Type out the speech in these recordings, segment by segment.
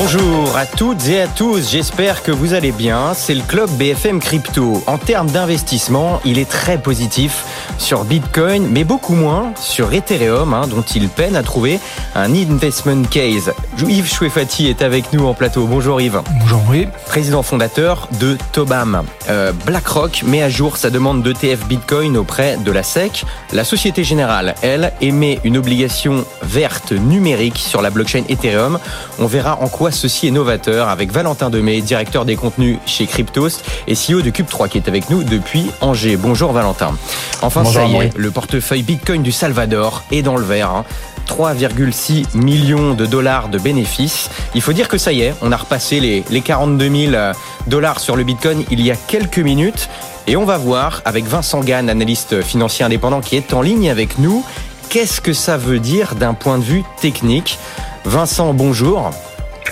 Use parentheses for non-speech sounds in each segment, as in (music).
Bonjour à toutes et à tous, j'espère que vous allez bien. C'est le club BFM Crypto. En termes d'investissement, il est très positif sur Bitcoin, mais beaucoup moins sur Ethereum, hein, dont il peine à trouver un investment case. Yves Chouefati est avec nous en plateau. Bonjour Yves. Bonjour oui. Président fondateur de Tobam. Euh, BlackRock met à jour sa demande d'ETF Bitcoin auprès de la SEC. La Société Générale, elle, émet une obligation verte numérique sur la blockchain Ethereum. On verra en quoi ceci est novateur avec Valentin Demey, directeur des contenus chez Cryptos et CEO de Cube3 qui est avec nous depuis Angers. Bonjour Valentin. Enfin, ça y est, le portefeuille Bitcoin du Salvador est dans le vert. 3,6 hein. millions de dollars de bénéfices. Il faut dire que ça y est, on a repassé les, les 42 000 euh, dollars sur le Bitcoin il y a quelques minutes. Et on va voir avec Vincent Gann, analyste financier indépendant qui est en ligne avec nous, qu'est-ce que ça veut dire d'un point de vue technique. Vincent, bonjour.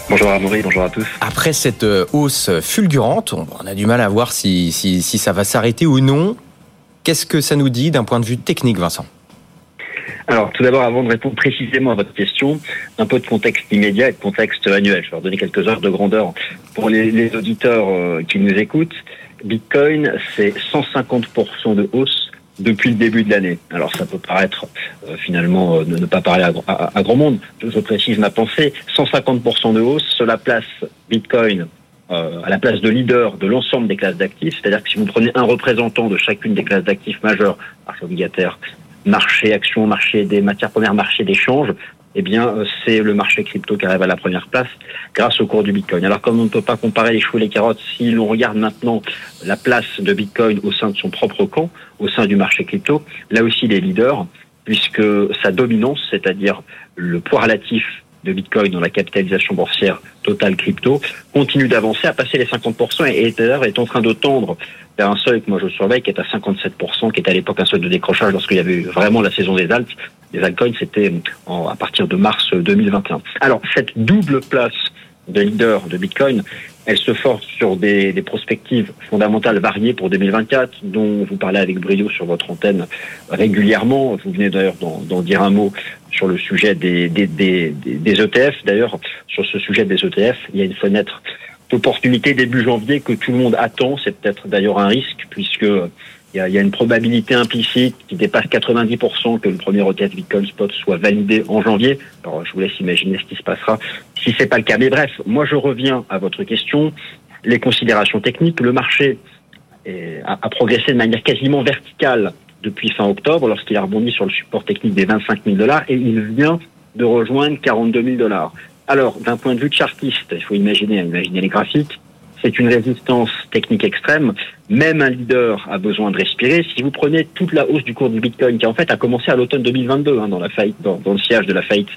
Bonjour à Maurice, bonjour à tous. Après cette euh, hausse fulgurante, on a du mal à voir si, si, si ça va s'arrêter ou non. Qu'est-ce que ça nous dit d'un point de vue technique, Vincent? Alors, tout d'abord, avant de répondre précisément à votre question, un peu de contexte immédiat et de contexte annuel. Je vais leur donner quelques heures de grandeur pour les, les auditeurs euh, qui nous écoutent. Bitcoin, c'est 150% de hausse depuis le début de l'année. Alors ça peut paraître euh, finalement euh, ne, pas parler à, grand monde. Je, précise ma pensée. 150% de hausse, cela place Bitcoin euh, à la place de leader de l'ensemble des classes d'actifs. C'est-à-dire que si vous prenez un représentant de chacune des classes d'actifs majeures, marché obligataire, marché action, marché des matières premières, marché d'échange, eh bien, euh, c'est le marché crypto qui arrive à la première place grâce au cours du Bitcoin. Alors, comme on ne peut pas comparer les choux et les carottes, si l'on regarde maintenant la place de Bitcoin au sein de son propre camp, au sein du marché crypto, là aussi, les leaders, puisque sa dominance, c'est-à-dire le poids relatif de Bitcoin dans la capitalisation boursière totale crypto continue d'avancer, à passer les 50% et Ether est en train de tendre vers un seuil que moi je surveille qui est à 57%, qui est à l'époque un seuil de décrochage lorsqu'il y avait eu vraiment la saison des alts. Les altcoins, c'était à partir de mars 2021. Alors, cette double place de leader de Bitcoin, elle se force sur des, des, prospectives fondamentales variées pour 2024, dont vous parlez avec brio sur votre antenne régulièrement. Vous venez d'ailleurs d'en dire un mot sur le sujet des, des, des, des ETF. D'ailleurs, sur ce sujet des ETF, il y a une fenêtre d'opportunité début janvier que tout le monde attend. C'est peut-être d'ailleurs un risque, puisque il y, a, une probabilité implicite qui dépasse 90% que le premier ETF Bitcoin Spot soit validé en janvier. Alors, je vous laisse imaginer ce qui se passera si c'est pas le cas. Mais bref, moi, je reviens à votre question. Les considérations techniques. Le marché a, a progressé de manière quasiment verticale depuis fin octobre, lorsqu'il a rebondi sur le support technique des 25 000 dollars, et il vient de rejoindre 42 000 dollars. Alors, d'un point de vue chartiste, il faut imaginer, imaginer les graphiques, c'est une résistance technique extrême. Même un leader a besoin de respirer. Si vous prenez toute la hausse du cours du Bitcoin, qui en fait a commencé à l'automne 2022, hein, dans la faillite, dans, le siège de la faillite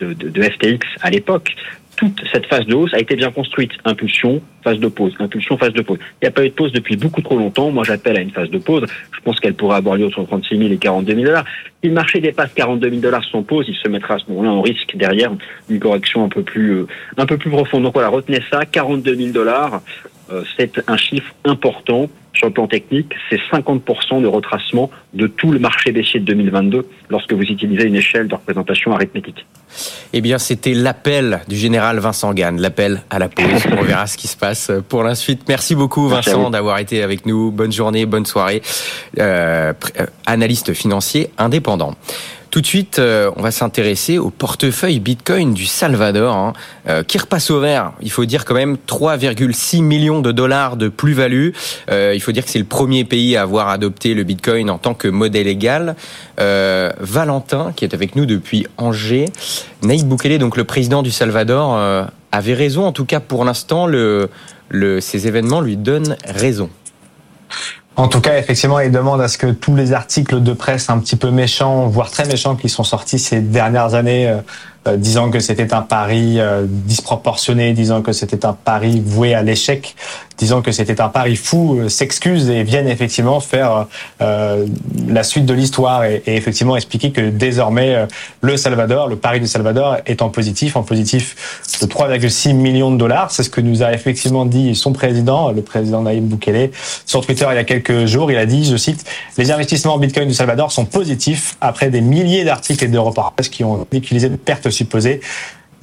de FTX à l'époque, toute cette phase de hausse a été bien construite. Impulsion, phase de pause, impulsion, phase de pause. Il n'y a pas eu de pause depuis beaucoup trop longtemps. Moi, j'appelle à une phase de pause. Je pense qu'elle pourrait avoir lieu entre 36 000 et 42 000 dollars. Si le marché dépasse 42 000 dollars sans pause, il se mettra à ce moment-là en risque derrière une correction un peu plus, euh, un peu plus profonde. Donc voilà, retenez ça, 42 000 dollars. Euh, c'est un chiffre important sur le plan technique, c'est 50% de retracement de tout le marché baissier de 2022 lorsque vous utilisez une échelle de représentation arithmétique. Eh bien, c'était l'appel du général Vincent Gann, l'appel à la pause. (laughs) On verra ce qui se passe pour la suite. Merci beaucoup, Vincent, d'avoir été avec nous. Bonne journée, bonne soirée. Euh, euh analyste financier indépendant. Tout de suite, euh, on va s'intéresser au portefeuille Bitcoin du Salvador, hein, euh, qui repasse au vert. Il faut dire quand même 3,6 millions de dollars de plus-value. Euh, il faut dire que c'est le premier pays à avoir adopté le Bitcoin en tant que modèle égal. Euh, Valentin, qui est avec nous depuis Angers, Naïd Boukele, donc le président du Salvador, euh, avait raison. En tout cas, pour l'instant, le, le, ces événements lui donnent raison. En tout cas, effectivement, il demande à ce que tous les articles de presse un petit peu méchants, voire très méchants, qui sont sortis ces dernières années, euh, euh, disant que c'était un pari euh, disproportionné, disant que c'était un pari voué à l'échec, disant que c'était un pari fou, s'excusent et viennent effectivement faire la suite de l'histoire et, et, effectivement expliquer que désormais le Salvador, le pari du Salvador est en positif, en positif de 3,6 millions de dollars. C'est ce que nous a effectivement dit son président, le président Naïm Boukele, sur Twitter il y a quelques jours. Il a dit, je cite, les investissements en Bitcoin du Salvador sont positifs après des milliers d'articles et de reportages qui ont utilisé de pertes supposées.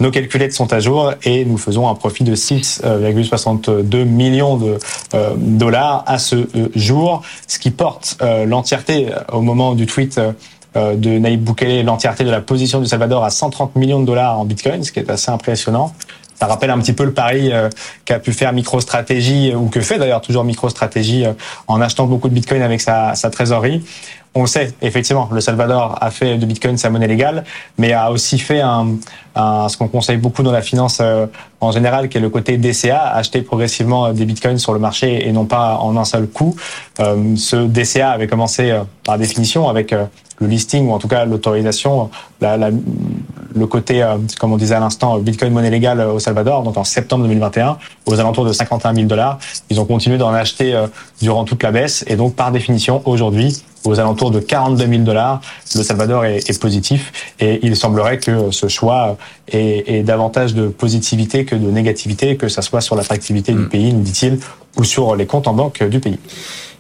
Nos calculettes sont à jour et nous faisons un profit de 6,62 millions de euh, dollars à ce euh, jour, ce qui porte euh, l'entièreté au moment du tweet de Naïb Boukele, l'entièreté de la position du Salvador à 130 millions de dollars en Bitcoin, ce qui est assez impressionnant. Ça rappelle un petit peu le pari qu'a pu faire MicroStrategy ou que fait d'ailleurs toujours MicroStrategy en achetant beaucoup de Bitcoin avec sa, sa trésorerie on sait, effectivement, le Salvador a fait de Bitcoin sa monnaie légale, mais a aussi fait un, ce qu'on conseille beaucoup dans la finance euh, en général, qui est le côté DCA, acheter progressivement des Bitcoins sur le marché et non pas en un seul coup. Euh, ce DCA avait commencé euh, par définition avec le listing ou en tout cas l'autorisation, le côté, comme on disait à l'instant, Bitcoin monnaie légale au Salvador, donc en septembre 2021, aux alentours de 51 000 dollars. Ils ont continué d'en acheter durant toute la baisse et donc par définition, aujourd'hui, aux alentours de 42 000 dollars, le Salvador est, est, positif et il semblerait que ce choix ait, davantage de positivité que de négativité, que ça soit sur l'attractivité du mm. pays, nous dit-il, ou sur les comptes en banque du pays.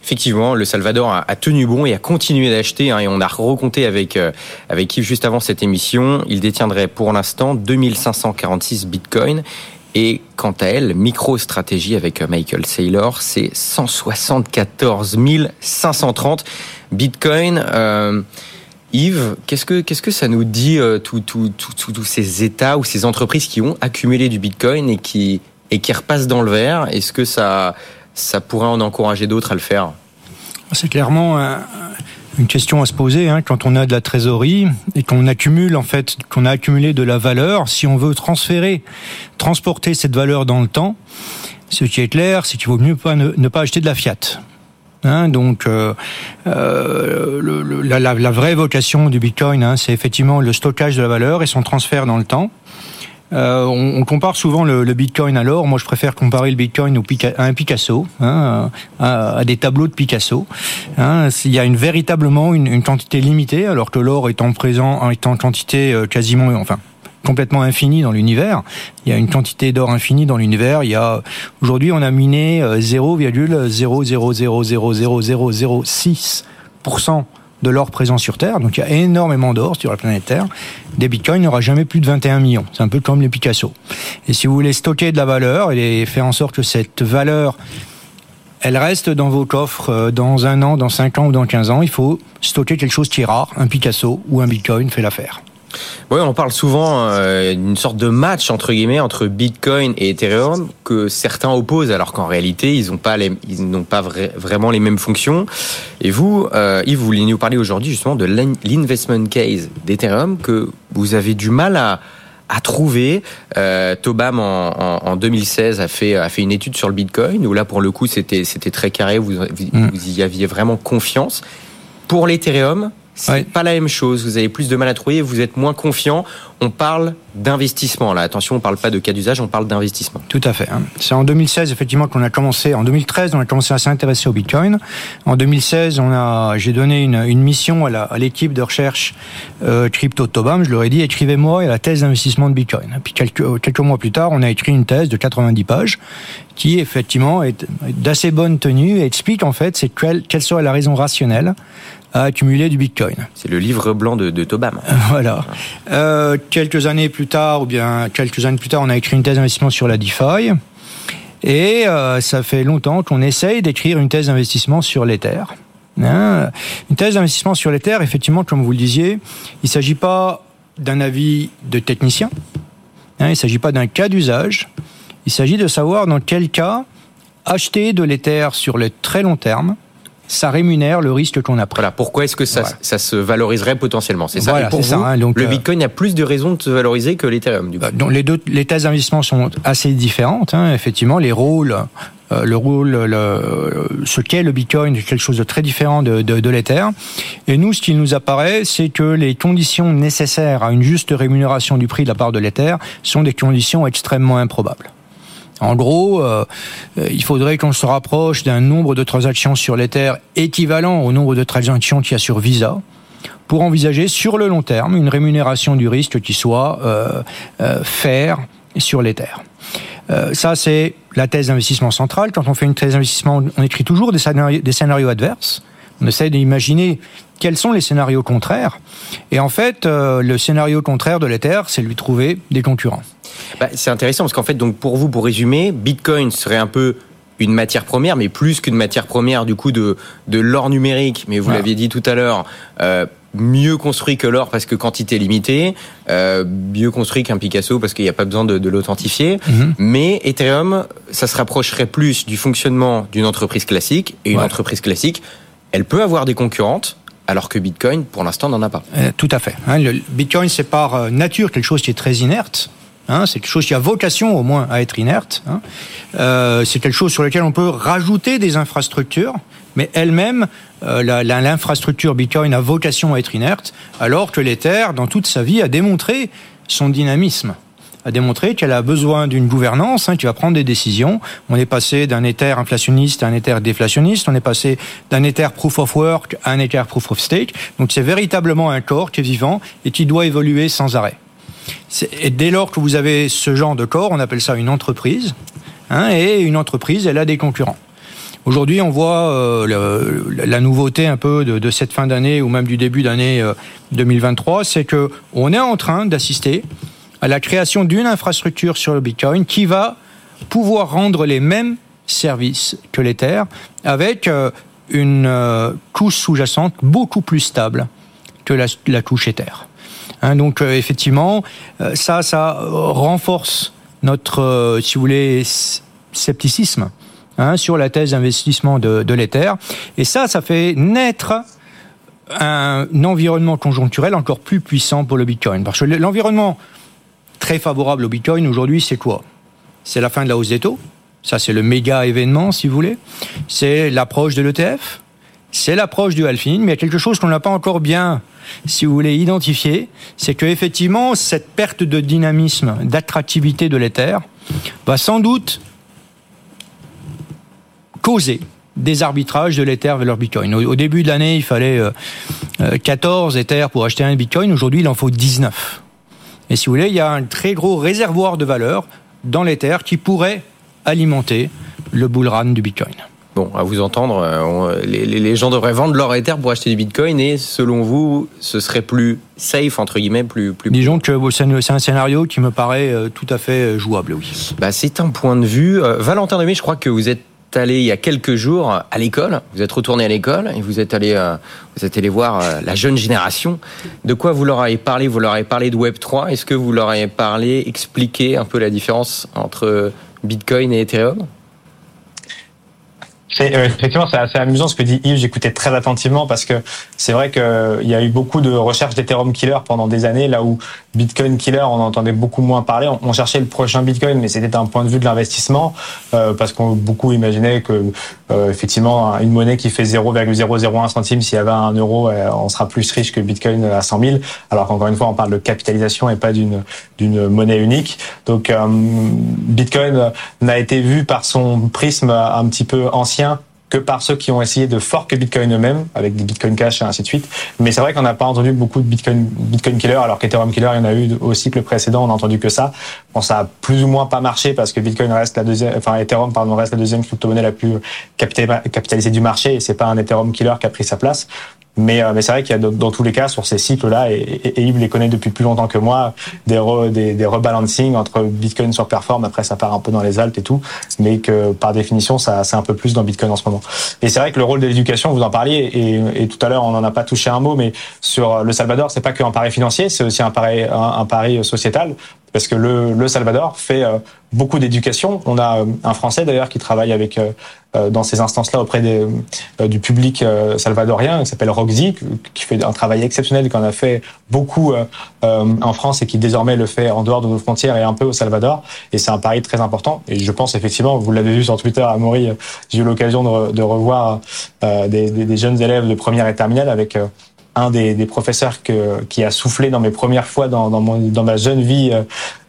Effectivement, le Salvador a, tenu bon et a continué d'acheter. Hein, et on a recompté avec euh, avec Yves juste avant cette émission. Il détiendrait pour l'instant 2546 bitcoins et quant à elle, MicroStratégie avec Michael Saylor, c'est 174 530 Bitcoin. Euh, Yves, qu'est-ce que qu'est-ce que ça nous dit euh, tous ces États ou ces entreprises qui ont accumulé du Bitcoin et qui et qui repassent dans le vert? Est-ce que ça ça pourrait en encourager d'autres à le faire C'est clairement une question à se poser hein, quand on a de la trésorerie et qu'on accumule en fait, qu'on a accumulé de la valeur. Si on veut transférer, transporter cette valeur dans le temps, ce qui est clair, c'est qu'il vaut mieux ne, pas acheter de la fiat. Hein, donc, euh, euh, la, la, vraie vocation du Bitcoin, hein, c'est effectivement le stockage de la valeur et son transfert dans le temps. Euh, on, compare souvent le, Bitcoin à l'or. Moi, je préfère comparer le Bitcoin au, à un Picasso, hein, à, des tableaux de Picasso. Hein. Il y a une, véritablement une, quantité limitée, alors que l'or est en présent est en quantité euh, quasiment, enfin, complètement infinie dans l'univers. Il y a une quantité d'or infinie dans l'univers. Il y a aujourd'hui, on a miné 0,0000006% euh, de l'or présent sur Terre, donc il y a énormément d'or sur la planète Terre, des bitcoins n'aura jamais plus de 21 millions. C'est un peu comme les Picasso. Et si vous voulez stocker de la valeur et faire en sorte que cette valeur elle reste dans vos coffres euh, dans un an, dans cinq ans ou dans 15 ans. Il faut stocker quelque chose qui est rare. Un Picasso ou un Bitcoin fait l'affaire. Oui, on parle souvent euh, d'une sorte de match entre guillemets entre Bitcoin et Ethereum que certains opposent, alors qu'en réalité ils n'ont pas les, ils n'ont pas vraiment les mêmes fonctions. Et vous, euh, Yves, vous voulez nous parler aujourd'hui justement de l'investment case d'Ethereum que vous avez du mal à à trouver. Euh, Tobam en, en, 2016 a fait a fait une étude sur le Bitcoin où là pour le coup c'était c'était très carré, vous, mm. vous y aviez vraiment confiance. Pour l'Ethereum, c'est pas la même chose. Vous avez plus de mal à trouver, vous êtes moins confiant. On parle d'investissement. Là, attention, on parle pas de cas d'usage, on parle d'investissement. Tout à fait. Hein. C'est en 2016 effectivement qu'on a commencé. En 2013, on a commencé à s'intéresser au Bitcoin. En 2016, on a, j'ai donné une, une, mission à l'équipe de recherche euh, crypto Tobam. Je leur ai dit écrivez-moi la thèse d'investissement de Bitcoin. Puis quelques quelques mois plus tard, on a écrit une thèse de 90 pages qui effectivement est d'assez bonne tenue et explique en fait c'est quelle, quelle serait la raison rationnelle à accumuler du Bitcoin. C'est le livre blanc de, de Tobam. (laughs) Voilà. Euh, quelques années plus tard, ou bien quelques années plus tard, on a écrit une thèse d'investissement sur la DeFi. Et euh, ça fait longtemps qu'on essaye d'écrire une thèse d'investissement sur l'Ether. Hein? Une thèse d'investissement sur l'Ether, effectivement, comme vous le disiez, il ne s'agit pas d'un avis de technicien, hein, il ne s'agit pas d'un cas d'usage, il s'agit de savoir dans quel cas acheter de l'Ether sur le très long terme, ça rémunère le risque qu'on a pris. Voilà, pourquoi est-ce que ça, ça se valoriserait potentiellement? C'est ça. pour vous, hein, donc, le euh, Bitcoin a plus de raisons de se valoriser que l'Ethereum. Du coup? Euh, donc les deux, les thèses d'investissement sont assez différentes. Hein, effectivement, les rôles euh, le rôle, le, ce qu'est le Bitcoin est quelque chose de très différent de, de, de l'Ether. Et nous, ce qui nous apparaît, c'est que les conditions nécessaires à une juste rémunération du prix de la part de l'Ether sont des conditions extrêmement improbables. En gros, euh, il faudrait qu'on se rapproche d'un nombre de transactions sur l'Ether équivalent au nombre de transactions qu'il y a sur Visa pour envisager sur le long terme une rémunération du risque qui soit euh, euh, sur l'Ether. Euh, ça, c'est la thèse d'investissement centrale. Quand on fait une thèse d'investissement, on écrit toujours des scénarios, des scénarios adverses. On essaie d'imaginer quels sont les scénarios contraires. Et en fait, le scénario contraire de l'Ether, c'est lui trouver des concurrents. Bah, c'est intéressant parce qu'en fait, donc pour vous, pour résumer, Bitcoin serait un peu une matière première, mais plus qu'une matière première du coup de, de l'or numérique. Mais vous Voilà. l'aviez dit tout à l'heure, euh, mieux construit que l'or parce que quantité limitée, euh, mieux construit qu'un Picasso parce qu'il n'y a pas besoin de, de l'authentifier. Mhm. Mais Ethereum, ça se rapprocherait plus du fonctionnement d'une entreprise classique. Et une Ouais. entreprise classique, elle peut avoir des concurrentes, alors que Bitcoin, pour l'instant, n'en a pas. Euh, tout à fait. Hein, le Bitcoin, c'est par nature quelque chose qui est très inerte. Hein, c'est quelque chose qui a vocation au moins à être inerte. Hein. Euh, c'est quelque chose sur lequel on peut rajouter des infrastructures, mais elle-même, euh, l'infrastructure Bitcoin a vocation à être inerte, alors que l'Ether, dans toute sa vie, a démontré son dynamisme a démontré qu'elle a besoin d'une gouvernance hein, qui va prendre des décisions. On est passé d'un Ether inflationniste à un Ether déflationniste. On est passé d'un Ether proof of work à un Ether proof of stake. Donc c'est véritablement un corps qui est vivant et qui doit évoluer sans arrêt. Et dès lors que vous avez ce genre de corps, on appelle ça une entreprise. Hein, et une entreprise, elle a des concurrents. Aujourd'hui, on voit euh, la nouveauté un peu de, cette fin d'année ou même du début d'année euh, 2023, c'est que on est en train d'assister à la création d'une infrastructure sur le Bitcoin qui va pouvoir rendre les mêmes services que l'Ether avec euh, une euh, couche sous-jacente beaucoup plus stable que la, la couche Ether. Hein, donc euh, effectivement, euh, ça, ça euh, renforce notre, si vous voulez, scepticisme hein, sur la thèse d'investissement de, de l'Ether. Et ça, ça fait naître un environnement conjoncturel encore plus puissant pour le Bitcoin. Parce que l'environnement très favorable au Bitcoin aujourd'hui, c'est quoi? C'est la fin de la hausse des taux. Ça, c'est le méga événement, si vous voulez. C'est l'approche de l'ETF. C'est l'approche du halving. Mais il y a quelque chose qu'on n'a pas encore bien, si vous voulez, identifié. C'est que effectivement, cette perte de dynamisme, d'attractivité de l'Ether va sans doute causer des arbitrages de l'Ether vers leur Bitcoin. Au, début de l'année, il fallait euh, euh, 14 Ether pour acheter un Bitcoin. Aujourd'hui, il en faut 19. Et si vous voulez, il y a un très gros réservoir de valeur dans l'Ether qui pourrait alimenter le bull run du Bitcoin. Bon, à vous entendre, euh, on- les, gens devraient vendre leur Ether pour acheter du Bitcoin et selon vous, ce serait plus safe, entre guillemets, plus... plus Disons que c'est un scénario qui me paraît euh, tout à fait euh, jouable, oui. Bah, c'est un point de vue. Valentin Demi, je crois que vous êtes allé il y a quelques jours à l'école. Vous êtes retourné à l'école et vous êtes allé, vous êtes allé voir la jeune génération. De quoi vous leur avez parlé? Vous leur avez parlé de Web 3. Est-ce que vous leur avez parlé, expliqué un peu la différence entre Bitcoin et Ethereum? C'est euh, effectivement c'est assez amusant ce que dit Yves. J'écoutais très attentivement parce que c'est vrai qu'il y a eu beaucoup de recherches d'Ethereum killer pendant des années, là où Bitcoin killer on entendait beaucoup moins parler. On, on cherchait le prochain Bitcoin, mais c'était un point de vue de l'investissement euh, parce qu'on beaucoup imaginaient que euh, effectivement une monnaie qui fait 0,001 centime s'il y avait un euro, euh, on sera plus riche que Bitcoin à 100 000. Alors qu'encore une fois on parle de capitalisation et pas d'une d'une monnaie unique. Donc euh, Bitcoin n'a été vu par son prisme un petit peu ancien que par ceux qui ont essayé de fork Bitcoin eux-mêmes, avec des Bitcoin Cash et ainsi de suite. Mais c'est vrai qu'on n'a pas entendu beaucoup de Bitcoin, Bitcoin Killer, alors qu'Ethereum Killer, il y en a eu au cycle précédent, on n'a entendu que ça. Bon, ça a plus ou moins pas marché parce que Bitcoin reste la deuxième, enfin Ethereum, pardon, reste la deuxième crypto-monnaie la plus capitali- capitalisée du marché et c'est pas un Ethereum Killer qui a pris sa place. Mais, euh, mais c'est vrai qu'il y a dans, tous les cas sur ces cycles-là, et, et, et Yves les connaît depuis plus longtemps que moi, des, re, des, des rebalancing entre Bitcoin sur perform, après ça part un peu dans les altes et tout, mais que par définition, ça c'est un peu plus dans Bitcoin en ce moment. Et c'est vrai que le rôle de l'éducation, vous en parliez, et, et tout à l'heure on n'en a pas touché un mot, mais sur le Salvador, c'est pas qu'un pari financier, c'est aussi un pari, un pari sociétal, parce que le, le Salvador fait euh, beaucoup d'éducation. On a euh, un Français d'ailleurs qui travaille avec euh, dans ces instances-là auprès des, du public salvadorien, qui s'appelle Roxy, qui fait un travail exceptionnel, qu'on a fait beaucoup en France et qui désormais le fait en dehors de nos frontières et un peu au Salvador. Et c'est un pari très important. Et je pense effectivement, vous l'avez vu sur Twitter, à Maury, j'ai eu l'occasion de, re- de revoir des, des, des jeunes élèves de première et terminale avec un des, des professeurs que, qui a soufflé dans mes premières fois dans, dans, mon, dans ma jeune vie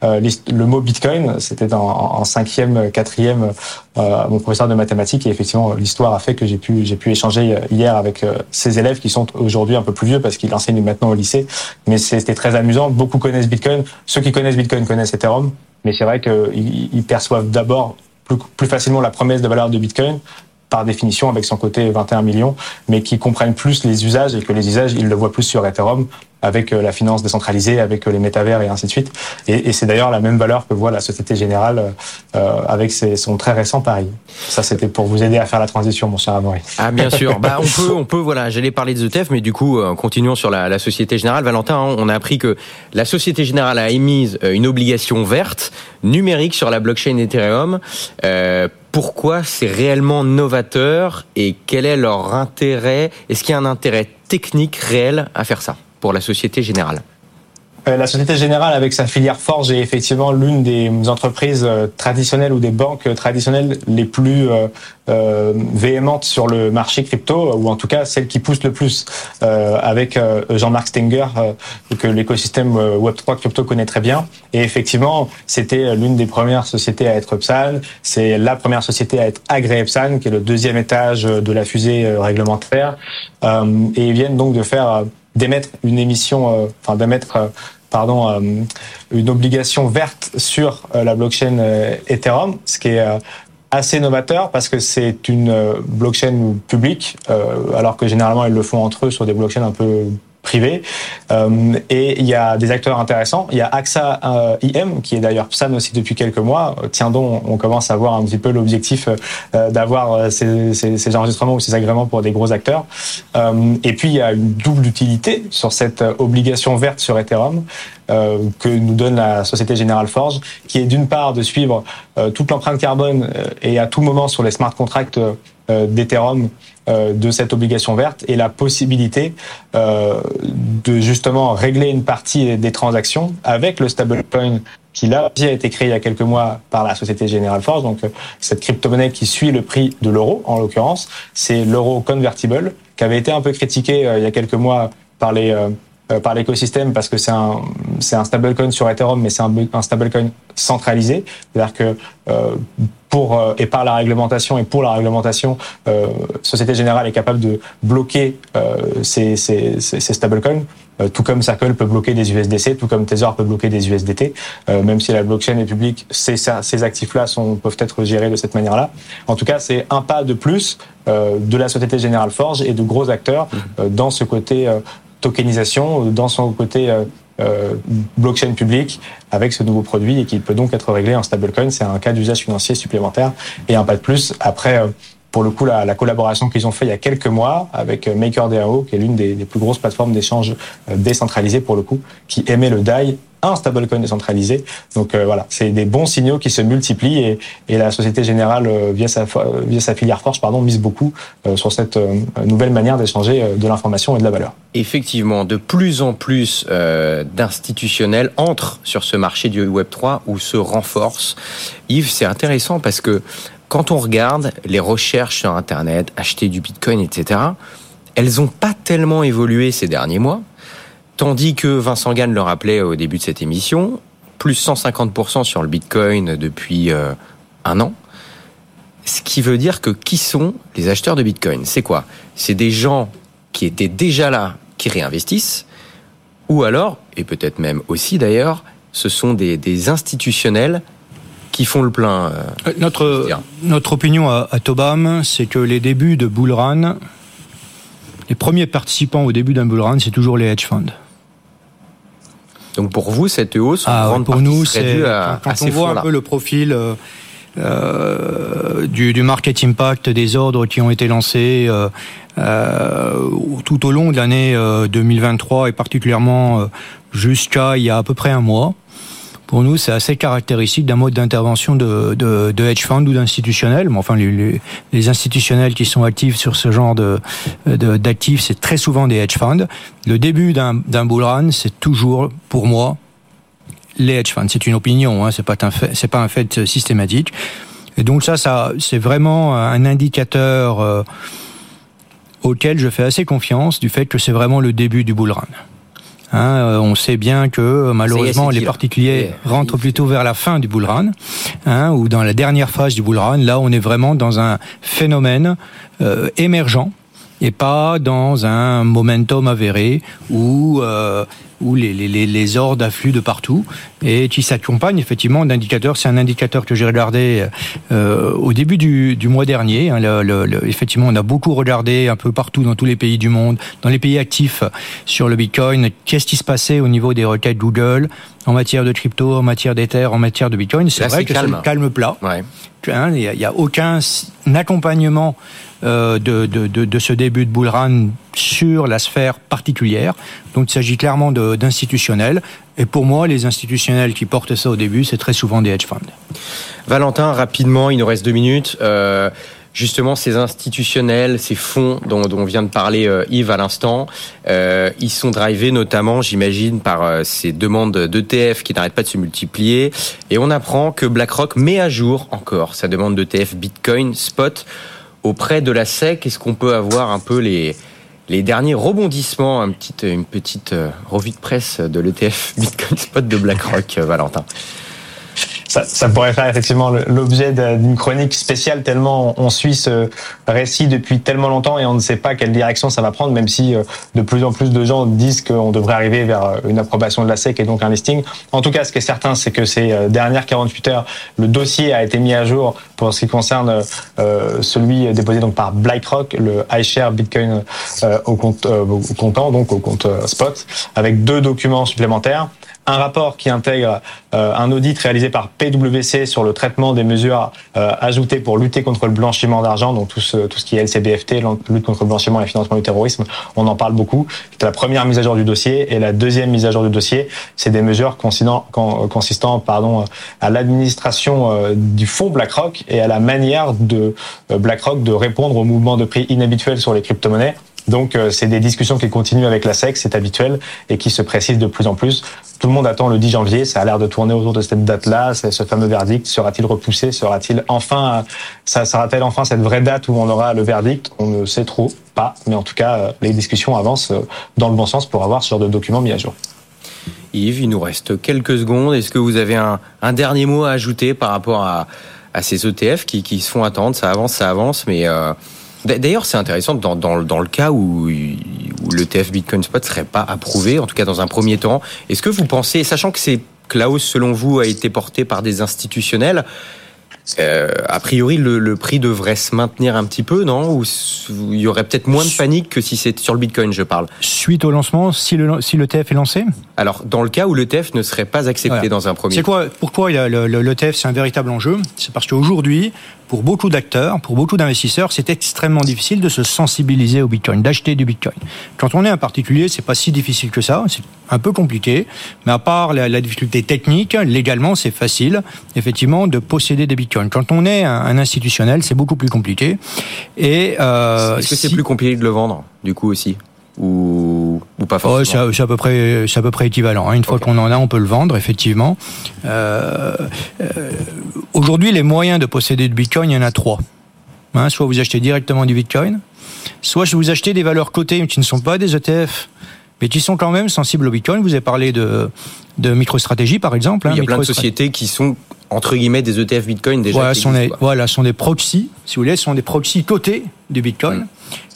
euh, le mot Bitcoin. C'était en, en, cinquième, quatrième, euh, mon professeur de mathématiques. Et effectivement, l'histoire a fait que j'ai pu, j'ai pu échanger hier avec ces élèves qui sont aujourd'hui un peu plus vieux parce qu'ils enseignent maintenant au lycée. Mais c'était très amusant. Beaucoup connaissent Bitcoin. Ceux qui connaissent Bitcoin connaissent Ethereum. Mais c'est vrai qu'ils perçoivent d'abord plus, plus facilement la promesse de valeur de Bitcoin par définition avec son côté 21 millions, mais qui comprennent plus les usages et que les usages, ils le voient plus sur Ethereum avec euh, la finance décentralisée, avec euh, les métavers et ainsi de suite. Et, c'est d'ailleurs la même valeur que voit la Société Générale euh, avec ses, son très récent pari. Ça, c'était pour vous aider à faire la transition, mon cher Amaury. Ah, bien sûr. bah, on peut, on peut, voilà, j'allais parler de ETF, mais du coup, continuons sur la, la Société Générale. Valentin, hein, on a appris que la Société Générale a émise une obligation verte numérique sur la blockchain Ethereum. Euh, pourquoi c'est réellement novateur et quel est leur intérêt? Est-ce qu'il y a un intérêt technique réel à faire ça pour la Société Générale? La Société Générale, avec sa filière Forge, est effectivement l'une des entreprises euh, traditionnelles ou des banques traditionnelles les plus euh, véhémentes sur le marché crypto, ou en tout cas celle qui pousse le plus, avec Jean-Marc Stenger, que l'écosystème Web3 crypto connaît très bien. Et effectivement, c'était l'une des premières sociétés à être Epsan. C'est la première société à être agré Epsan, qui est le deuxième étage de la fusée réglementaire. et ils viennent donc de faire d'émettre une émission, euh, enfin d'émettre euh, pardon, euh, une obligation verte sur la blockchain Ethereum, ce qui est assez novateur parce que c'est une blockchain publique, alors que généralement ils le font entre eux sur des blockchains un peu privé. Euh, et il y a des acteurs intéressants. Il y a AXA euh, IM, qui est d'ailleurs PSAN aussi depuis quelques mois. Tiens donc, on commence à voir un petit peu l'objectif euh, d'avoir ces, ces, ces, enregistrements ou ces agréments pour des gros acteurs. et puis, il y a une double utilité sur cette obligation verte sur Ethereum. que nous donne la Société Générale Forge, qui est d'une part de suivre toute l'empreinte carbone et à tout moment sur les smart contracts d'Ethereum de cette obligation verte et la possibilité euh, de justement régler une partie des transactions avec le stablecoin qui là a été créé il y a quelques mois par la Société Générale Force. Donc euh, cette crypto-monnaie qui suit le prix de l'euro en l'occurrence, c'est l'euro convertible qui avait été un peu critiqué il y a quelques mois par les par l'écosystème parce que c'est un c'est un stablecoin sur Ethereum mais c'est un, un stablecoin centralisé c'est-à-dire que pour euh, et par la réglementation et pour la réglementation, euh, Société Générale est capable de bloquer euh, ces, ces, ces, stablecoins. Euh, tout comme Circle peut bloquer des USDC, tout comme Tether peut bloquer des USDT, euh, même si la blockchain est publique, ces, ces actifs-là peuvent être gérés de cette manière-là. En tout cas, c'est un pas de plus de la Société Générale Forge et de gros acteurs mmh. dans ce côté tokenisation, dans son côté euh, blockchain public avec ce nouveau produit et qui peut donc être réglé en stablecoin. C'est un cas d'usage financier supplémentaire et un pas de plus. Après, euh, pour le coup, la, la collaboration qu'ils ont fait il y a quelques mois avec euh, MakerDAO, qui est l'une des, des, plus grosses plateformes d'échange décentralisées pour le coup, qui émet le DAI un stablecoin décentralisé. Donc euh, voilà, c'est des bons signaux qui se multiplient et, et la Société Générale, euh, via, sa, via sa filière force, pardon, mise beaucoup euh, sur cette nouvelle manière d'échanger de l'information et de la valeur. Effectivement, de plus en plus d'institutionnels entrent sur ce marché du Web3 ou se renforcent. Yves, c'est intéressant parce que quand on regarde les recherches sur Internet, acheter du Bitcoin, etc., elles n'ont pas tellement évolué ces derniers mois. Tandis que Vincent Gann le rappelait au début de cette émission, plus 150% sur le Bitcoin depuis euh, un an. Ce qui veut dire que qui sont les acheteurs de Bitcoin? C'est quoi? C'est des gens qui étaient déjà là, qui réinvestissent, ou alors, et peut-être même aussi d'ailleurs, ce sont des, des, institutionnels qui font le plein. Euh, euh notre, notre opinion à, à Tobam, c'est que les débuts de Bullrun, les premiers participants au début d'un bullrun, c'est toujours les hedge funds. Donc pour vous, cette hausse, ah, pour nous, c'est à, quand on voit un peu le profil euh, euh, du, du, market impact des ordres qui ont été lancés euh, tout au long de l'année 2023 euh, et particulièrement jusqu'à il y a à peu près un mois pour nous, c'est assez caractéristique d'un mode d'intervention de, de, de, hedge fund ou d'institutionnel. Mais enfin, les, les, institutionnels qui sont actifs sur ce genre de d'actifs, c'est très souvent des hedge funds. Le début d'un bull run, c'est toujours, pour moi, les hedge funds. C'est une opinion, hein, c'est pas un fait, c'est pas un fait systématique. Et donc ça, ça, c'est vraiment un indicateur. Euh, auquel je fais assez confiance du fait que c'est vraiment le début du bull run. Hein, euh, on sait bien que malheureusement les particuliers rentrent plutôt vers la fin du bull run hein, ou dans la dernière phase du bull run. Là, on est vraiment dans un phénomène euh, émergent et pas dans un momentum avéré où euh, où les, les, les ordres affluent de partout et qui s'accompagne effectivement d'indicateurs. C'est un indicateur que j'ai regardé euh, au début du, du, mois dernier. Hein, le, effectivement, on a beaucoup regardé un peu partout dans tous les pays du monde, dans les pays actifs sur le Bitcoin. Qu'est-ce qui se passait au niveau des requêtes Google en matière de crypto, en matière d'Ether, en matière de Bitcoin? C'est vrai que c'est le calme plat. Ouais. Hein, il n'y a, a, aucun accompagnement de, de, de, de, ce début de bull run sur la sphère particulière. Donc il s'agit clairement d'institutionnels. Et pour moi, les institutionnels qui portent ça au début, c'est très souvent des hedge funds. Valentin, rapidement, il nous reste deux minutes. Euh, justement, ces institutionnels, ces fonds dont, dont vient de parler euh, Yves à l'instant, euh, ils sont drivés notamment, j'imagine, par euh, ces demandes d'ETF qui n'arrêtent pas de se multiplier. Et on apprend que BlackRock met à jour encore sa demande d'ETF Bitcoin Spot auprès de la SEC. Est-ce qu'on peut avoir un peu les, derniers rebondissements, une petite, une petite euh, revue de presse de l'ETF (laughs) Bitcoin Spot de BlackRock, euh, Valentin? Ça, ça, pourrait faire effectivement l'objet d'une chronique spéciale tellement on suit ce récit depuis tellement longtemps et on ne sait pas quelle direction ça va prendre, même si euh, de plus en plus de gens disent qu'on devrait arriver vers euh, une approbation de la SEC et donc un listing. En tout cas, ce qui est certain, c'est que ces euh, dernières 48 heures, le dossier a été mis à jour pour ce qui concerne celui déposé donc par BlackRock, le iShare Bitcoin au compte au comptant, donc au compte spot, avec deux documents supplémentaires un rapport qui intègre euh, un audit réalisé par PwC sur le traitement des mesures euh, ajoutées pour lutter contre le blanchiment d'argent, donc tout ce, tout ce qui est LCBFT, lutte contre le blanchiment et le financement du terrorisme, on en parle beaucoup. La première mise à jour du dossier et la deuxième mise à jour du dossier, c'est des mesures consistant, consistant pardon, à l'administration euh, du fonds BlackRock et à la manière de BlackRock de répondre aux mouvements de prix inhabituels sur les crypto-monnaies. Donc c'est des discussions qui continuent avec la SEC, c'est habituel, et qui se précisent de plus en plus. Tout le monde attend le 10 janvier. Ça a l'air de tourner autour de cette date-là. Ce fameux verdict sera-t-il repoussé Sera-t-il enfin, ça sera-t-elle enfin cette vraie date où on aura le verdict? On ne sait trop pas, mais en tout cas, euh, les discussions avancent euh, dans le bon sens pour avoir ce genre de documents mis à jour. Yves, il nous reste quelques secondes. Est-ce que vous avez un, un, dernier mot à ajouter par rapport à, à ces ETF qui, qui, se font attendre? Ça avance, ça avance, mais euh, D'ailleurs, c'est intéressant dans, dans, dans, le cas où, où l'ETF Bitcoin Spot serait pas approuvé, en tout cas dans un premier temps. Est-ce que vous pensez, sachant que c'est hausse, selon vous, a été portée par des institutionnels, euh, a priori, le, le, prix devrait se maintenir un petit peu, non? Ou il y aurait peut-être moins de panique que si c'est sur le Bitcoin, je parle? Suite au lancement, si le si l'ETF est lancé? Alors, dans le cas où l'ETF ne serait pas accepté voilà. dans un premier. C'est quoi Pourquoi l'ETF c'est un véritable enjeu? C'est parce qu'aujourd'hui, pour beaucoup d'acteurs, pour beaucoup d'investisseurs, c'est extrêmement difficile de se sensibiliser au Bitcoin, d'acheter du Bitcoin. Quand on est un particulier, c'est pas si difficile que ça. C'est un peu compliqué, mais à part la, la difficulté technique, légalement, c'est facile, effectivement, de posséder des Bitcoins. Quand on est un, un institutionnel, c'est beaucoup plus compliqué. Et euh, est-ce que c'est plus compliqué de le vendre, du coup aussi? Ou, ou pas forcément oh, C'est à peu près, c'est à peu près équivalent. Hein. Une fois qu'on en a, on peut le vendre, effectivement. Euh, euh, Aujourd'hui, les moyens de posséder du Bitcoin, il y en a trois. Hein, soit vous achetez directement du Bitcoin, soit vous achetez des valeurs cotées qui ne sont pas des ETF, mais qui sont quand même sensibles au Bitcoin. Vous avez parlé de, de MicroStrategy, par exemple. Hein, il y a plein de sociétés qui sont entre guillemets des ETF Bitcoin déjà. Voilà, sont des, voilà, sont des proxys, si vous voulez, sont des proxys cotés du Bitcoin. Mmh.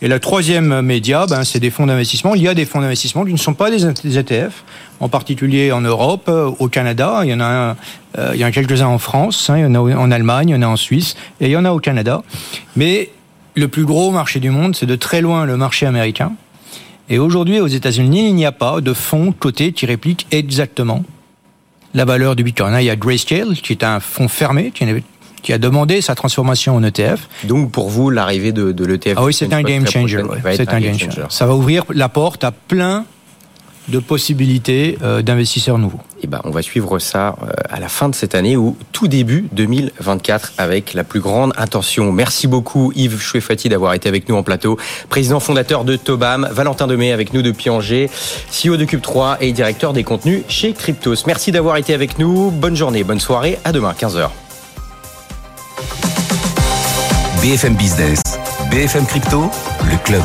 Et la troisième média, ben, c'est des fonds d'investissement. Il y a des fonds d'investissement qui ne sont pas des, ETF, en particulier en Europe, euh, au Canada. Il y en a, un, euh, il y en a quelques-uns en France, hein, il y en a en Allemagne, il y en a en Suisse, et il y en a au Canada. Mais le plus gros marché du monde, c'est de très loin le marché américain. Et aujourd'hui, aux États-Unis, il n'y a pas de fonds cotés qui répliquent exactement la valeur du Bitcoin. Il y a Grayscale, qui est un fonds fermé, qui, qui a demandé sa transformation en ETF. Donc pour vous, l'arrivée de, de l'ETF... Ah oui, c'est un game changer. Ouais. C'est un, game changer. Ça va ouvrir la porte à plein de possibilités euh, d'investisseurs nouveaux. Et eh ben, on va suivre ça euh, à la fin de cette année ou tout début 2024 avec la plus grande intention. Merci beaucoup Yves Chouefati d'avoir été avec nous en plateau, président fondateur de Tobam, Valentin Demey avec nous depuis Angers, CEO de Cube 3 et directeur des contenus chez Cryptos. Merci d'avoir été avec nous. Bonne journée, bonne soirée. À demain 15h. BFM Business, BFM Crypto, le club.